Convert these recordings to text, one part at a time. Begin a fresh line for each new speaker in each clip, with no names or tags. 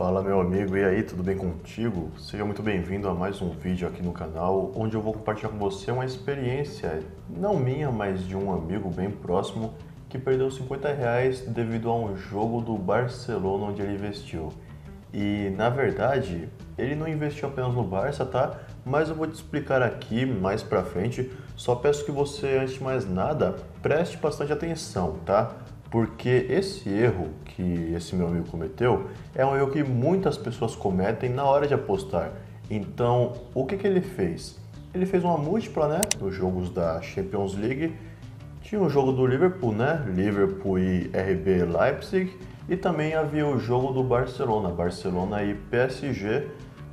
Fala meu amigo, e aí, tudo bem contigo? Seja muito bem-vindo a mais um vídeo aqui no canal, onde eu vou compartilhar com você uma experiência, não minha, mas de um amigo bem próximo, que perdeu 50 reais devido a um jogo do Barcelona onde ele investiu. E na verdade, ele não investiu apenas no Barça, tá? Mas eu vou te explicar aqui mais pra frente. Só peço que você, antes de mais nada, preste bastante atenção, tá? Porque esse erro que esse meu amigo cometeu é um erro que muitas pessoas cometem na hora de apostar. Então, o que, que ele fez? Ele fez uma múltipla, né, nos jogos da Champions League. Tinha o jogo do Liverpool, né, Liverpool e RB Leipzig, e também havia o jogo do Barcelona, Barcelona e PSG,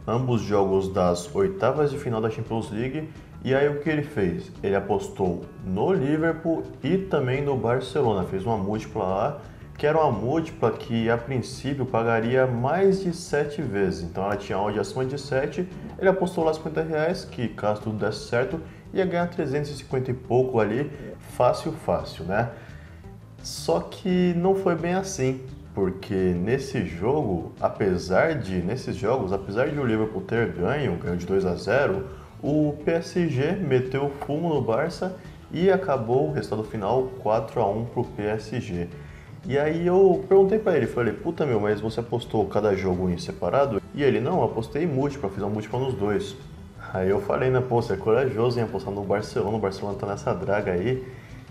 ambos jogos das oitavas de final da Champions League e aí o que ele fez? Ele apostou no Liverpool e também no Barcelona, fez uma múltipla lá, que era uma múltipla que a princípio pagaria mais de 7 vezes. Então ela tinha odd acima de 7, ele apostou lá 50 reais, que caso tudo desse certo, ia ganhar 350 e pouco ali, fácil, fácil, né? Só que não foi bem assim, porque nesse jogo, apesar de, nesses jogos, apesar de o Liverpool ter ganho, ganhou de 2 a 0, o PSG meteu fumo no Barça e acabou o resultado final 4 a 1 pro PSG. E aí eu perguntei para ele, falei, puta meu, mas você apostou cada jogo em separado? E ele, não, apostei em múltipla, fiz uma múltipla nos dois. Aí eu falei, né, pô, você é corajoso em apostar no Barcelona, o Barcelona tá nessa draga aí.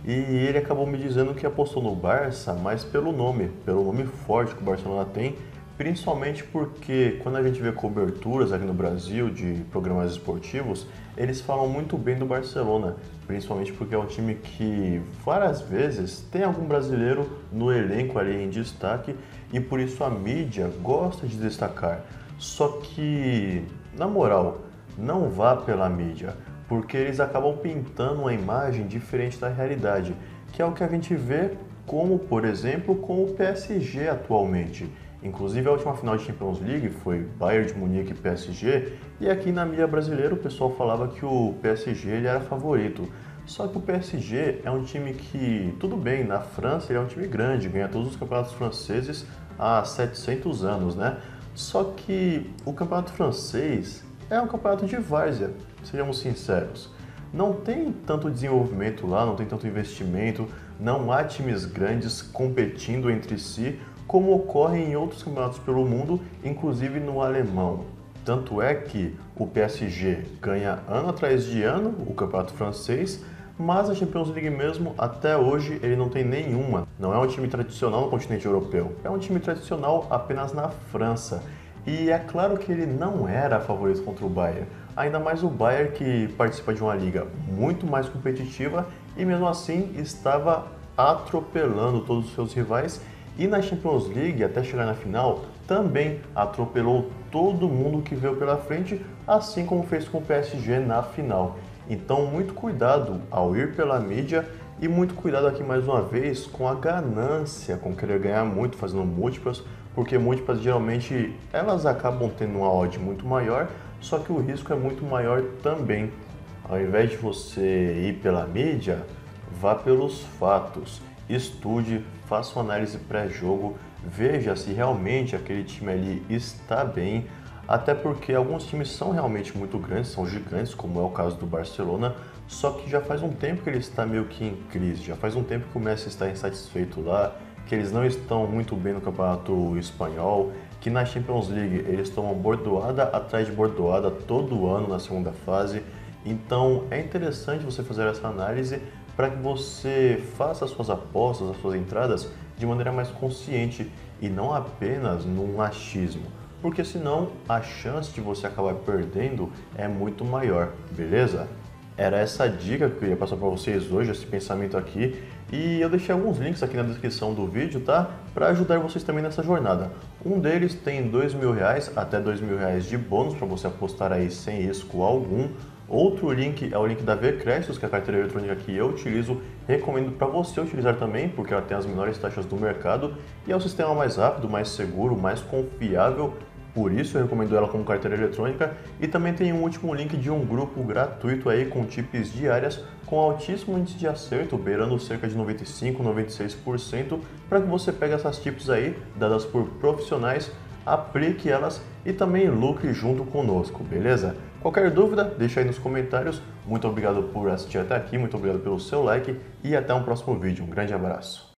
E ele acabou me dizendo que apostou no Barça, mas pelo nome, pelo nome forte que o Barcelona tem, Principalmente porque quando a gente vê coberturas aqui no Brasil de programas esportivos, eles falam muito bem do Barcelona, principalmente porque é um time que várias vezes tem algum brasileiro no elenco ali em destaque e por isso a mídia gosta de destacar. Só que, na moral, não vá pela mídia, porque eles acabam pintando uma imagem diferente da realidade, que é o que a gente vê como, por exemplo, com o PSG atualmente. Inclusive a última final de Champions League foi Bayern de Munique e PSG, e aqui na mídia brasileira o pessoal falava que o PSG ele era favorito. Só que o PSG é um time que, tudo bem, na França ele é um time grande, ganha todos os campeonatos franceses há 700 anos, né? Só que o campeonato francês é um campeonato de várzea, sejamos sinceros. Não tem tanto desenvolvimento lá, não tem tanto investimento, não há times grandes competindo entre si como ocorre em outros campeonatos pelo mundo, inclusive no alemão. Tanto é que o PSG ganha ano atrás de ano o campeonato francês, mas a Champions League mesmo, até hoje, ele não tem nenhuma. Não é um time tradicional no continente europeu, é um time tradicional apenas na França. E é claro que ele não era favorito contra o Bayern, ainda mais o Bayern que participa de uma liga muito mais competitiva e mesmo assim estava atropelando todos os seus rivais e na Champions League, até chegar na final, também atropelou todo mundo que veio pela frente, assim como fez com o PSG na final. Então, muito cuidado ao ir pela mídia e muito cuidado aqui mais uma vez com a ganância, com querer ganhar muito fazendo múltiplas, porque múltiplas geralmente elas acabam tendo uma odd muito maior, só que o risco é muito maior também. Ao invés de você ir pela mídia, vá pelos fatos estude, faça uma análise pré-jogo, veja se realmente aquele time ali está bem, até porque alguns times são realmente muito grandes, são gigantes, como é o caso do Barcelona, só que já faz um tempo que ele está meio que em crise, já faz um tempo que o Messi está insatisfeito lá, que eles não estão muito bem no campeonato espanhol, que na Champions League eles tomam bordoada atrás de bordoada todo ano na segunda fase. Então é interessante você fazer essa análise para que você faça as suas apostas, as suas entradas de maneira mais consciente e não apenas num achismo, porque senão a chance de você acabar perdendo é muito maior, beleza? Era essa dica que eu queria passar para vocês hoje, esse pensamento aqui, e eu deixei alguns links aqui na descrição do vídeo, tá? Para ajudar vocês também nessa jornada. Um deles tem dois mil reais, até dois mil reais de bônus para você apostar aí sem risco algum. Outro link é o link da V-Créditos, que é a carteira eletrônica que eu utilizo. Recomendo para você utilizar também, porque ela tem as menores taxas do mercado e é o sistema mais rápido, mais seguro, mais confiável. Por isso eu recomendo ela como carteira eletrônica. E também tem um último link de um grupo gratuito aí com tips diárias com altíssimo índice de acerto, beirando cerca de 95, 96%, para que você pegue essas tips aí, dadas por profissionais aplique elas e também lucre junto conosco, beleza? Qualquer dúvida, deixa aí nos comentários. Muito obrigado por assistir até aqui, muito obrigado pelo seu like e até um próximo vídeo. Um grande abraço.